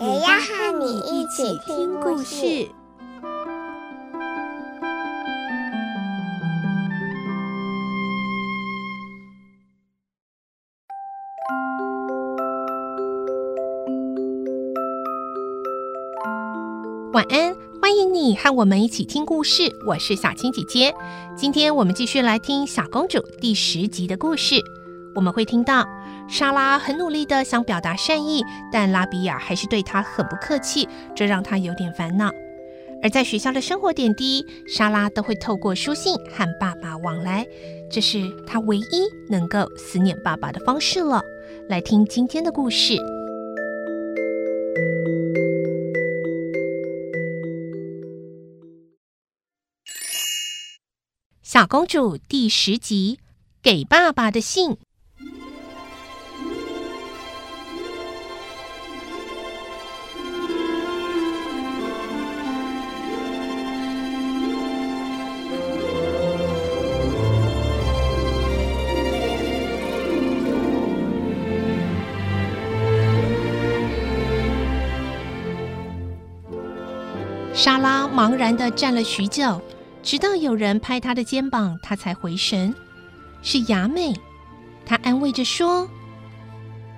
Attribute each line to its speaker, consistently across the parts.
Speaker 1: 也要和你一起听故事。
Speaker 2: 晚安，欢迎你和我们一起听故事。我是小青姐姐，今天我们继续来听《小公主》第十集的故事。我们会听到莎拉很努力的想表达善意，但拉比亚还是对她很不客气，这让她有点烦恼。而在学校的生活点滴，莎拉都会透过书信和爸爸往来，这是她唯一能够思念爸爸的方式了。来听今天的故事。小公主第十集，给爸爸的信。莎拉茫然地站了许久。直到有人拍她的肩膀，她才回神。是雅美，她安慰着说：“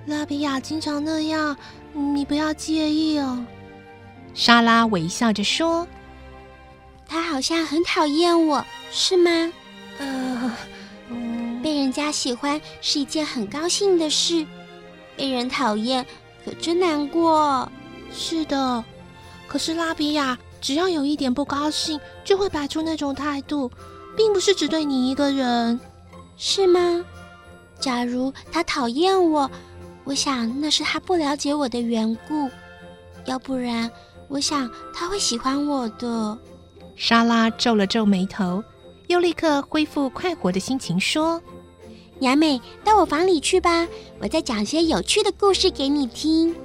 Speaker 2: 拉比亚经常那样，你不要介意哦。”莎拉微笑着说：“
Speaker 3: 她好像很讨厌我，是吗？”“
Speaker 2: 呃，
Speaker 3: 嗯，被人家喜欢是一件很高兴的事，被人讨厌可真难过。”“
Speaker 2: 是的，可是拉比亚。”只要有一点不高兴，就会摆出那种态度，并不是只对你一个人，
Speaker 3: 是吗？假如他讨厌我，我想那是他不了解我的缘故；要不然，我想他会喜欢我的。
Speaker 2: 莎拉皱了皱眉头，又立刻恢复快活的心情，说：“
Speaker 3: 雅美，到我房里去吧，我再讲些有趣的故事给你听。”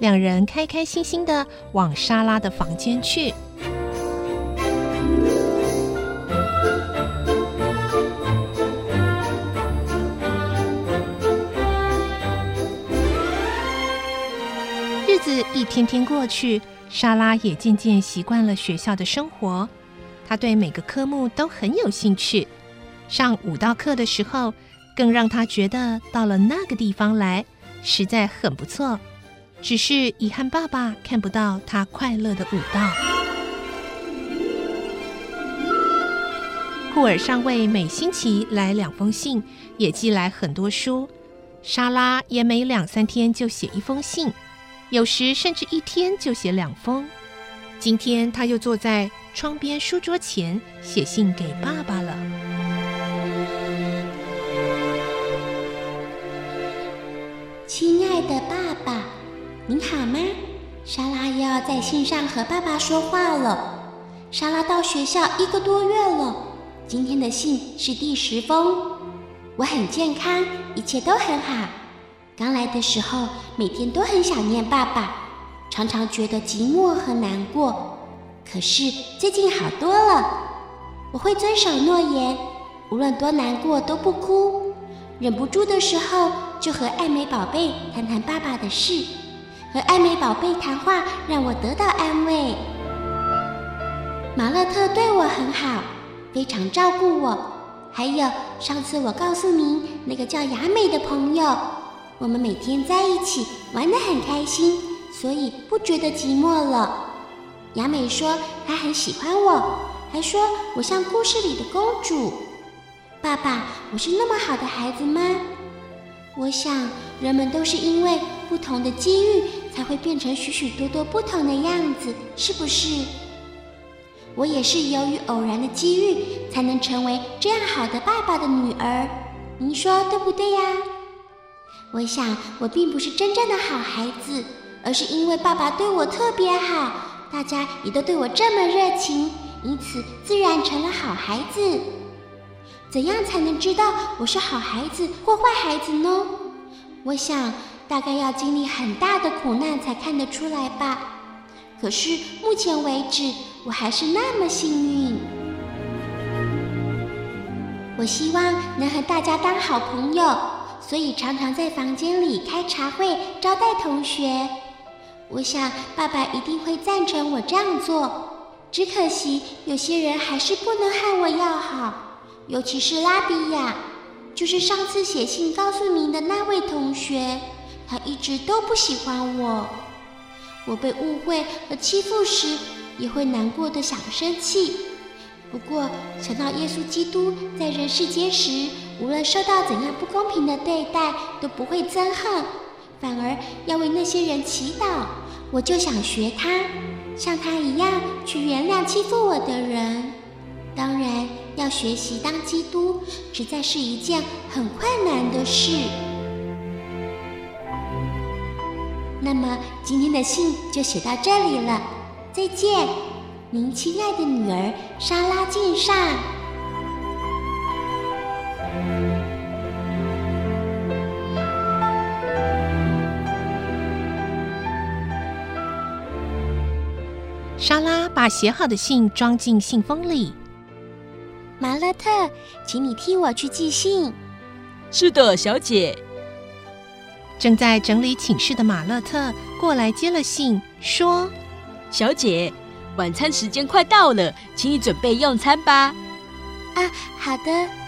Speaker 2: 两人开开心心的往莎拉的房间去。日子一天天过去，莎拉也渐渐习惯了学校的生活。她对每个科目都很有兴趣，上舞蹈课的时候，更让她觉得到了那个地方来，实在很不错。只是遗憾，爸爸看不到他快乐的舞蹈。库尔上尉每星期来两封信，也寄来很多书。莎拉也每两三天就写一封信，有时甚至一天就写两封。今天他又坐在窗边书桌前写信给爸爸了。
Speaker 3: 亲爱的爸。您好吗？莎拉又要在信上和爸爸说话了。莎拉到学校一个多月了，今天的信是第十封。我很健康，一切都很好。刚来的时候，每天都很想念爸爸，常常觉得寂寞和难过。可是最近好多了，我会遵守诺言，无论多难过都不哭。忍不住的时候，就和爱美宝贝谈谈爸爸的事。和爱美宝贝谈话，让我得到安慰。马勒特对我很好，非常照顾我。还有上次我告诉您那个叫雅美的朋友，我们每天在一起玩得很开心，所以不觉得寂寞了。雅美说她很喜欢我，还说我像故事里的公主。爸爸，我是那么好的孩子吗？我想人们都是因为不同的机遇。才会变成许许多多不同的样子，是不是？我也是由于偶然的机遇，才能成为这样好的爸爸的女儿。您说对不对呀？我想我并不是真正的好孩子，而是因为爸爸对我特别好，大家也都对我这么热情，因此自然成了好孩子。怎样才能知道我是好孩子或坏孩子呢？我想大概要经历很大的苦难才看得出来吧。可是目前为止，我还是那么幸运。我希望能和大家当好朋友，所以常常在房间里开茶会招待同学。我想爸爸一定会赞成我这样做。只可惜有些人还是不能和我要好，尤其是拉比亚，就是上次写信告诉您的那位同学，他一直都不喜欢我。我被误会和欺负时，也会难过的想生气。不过想到耶稣基督在人世间时，无论受到怎样不公平的对待，都不会憎恨，反而要为那些人祈祷。我就想学他，像他一样去原谅欺负我的人。当然，要学习当基督，实在是一件很困难的事。那么今天的信就写到这里了，再见，您亲爱的女儿莎拉敬上。
Speaker 2: 莎拉把写好的信装进信封里。
Speaker 3: 马勒特，请你替我去寄信。
Speaker 4: 是的，小姐。
Speaker 2: 正在整理寝室的马勒特过来接了信，说：“
Speaker 4: 小姐，晚餐时间快到了，请你准备用餐吧。”
Speaker 3: 啊，好的。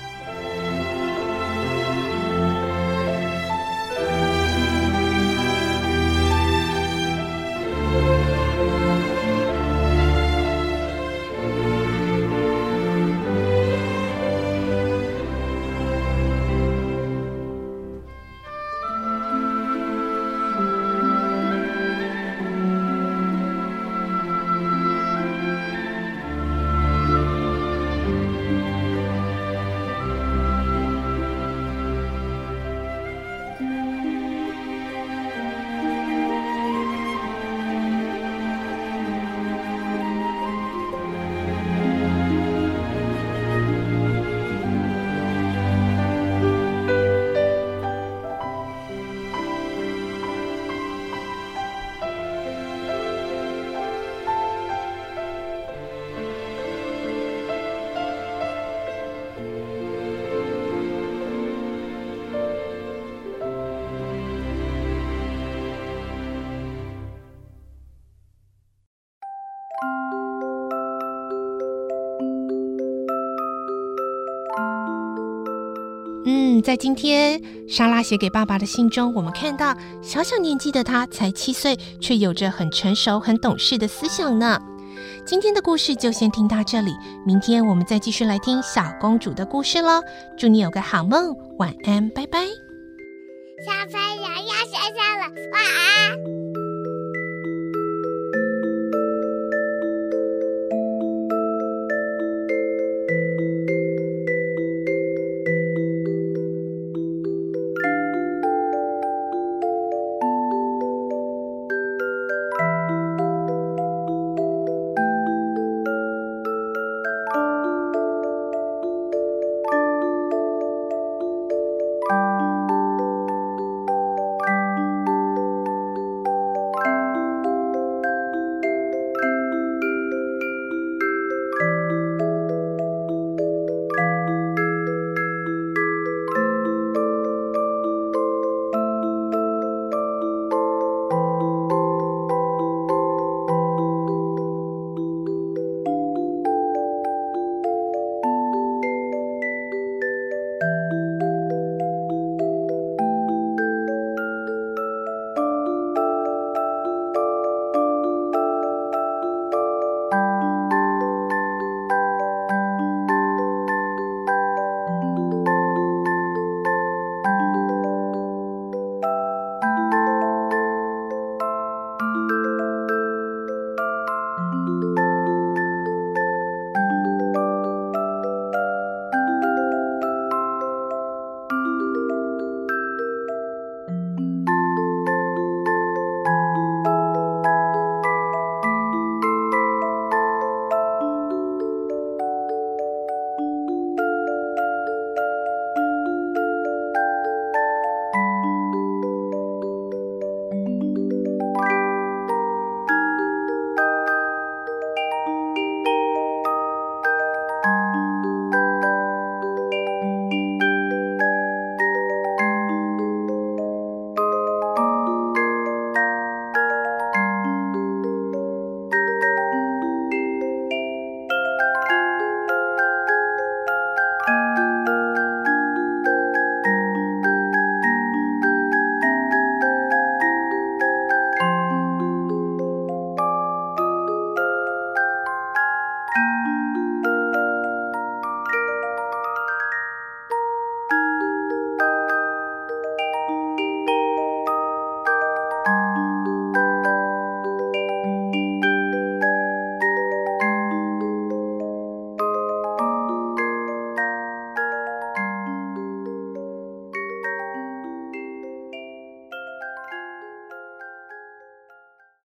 Speaker 2: 嗯，在今天莎拉写给爸爸的信中，我们看到小小年纪的他才七岁，却有着很成熟、很懂事的思想呢。今天的故事就先听到这里，明天我们再继续来听小公主的故事喽。祝你有个好梦，晚安，拜拜。
Speaker 1: 小朋友要睡觉了，晚安。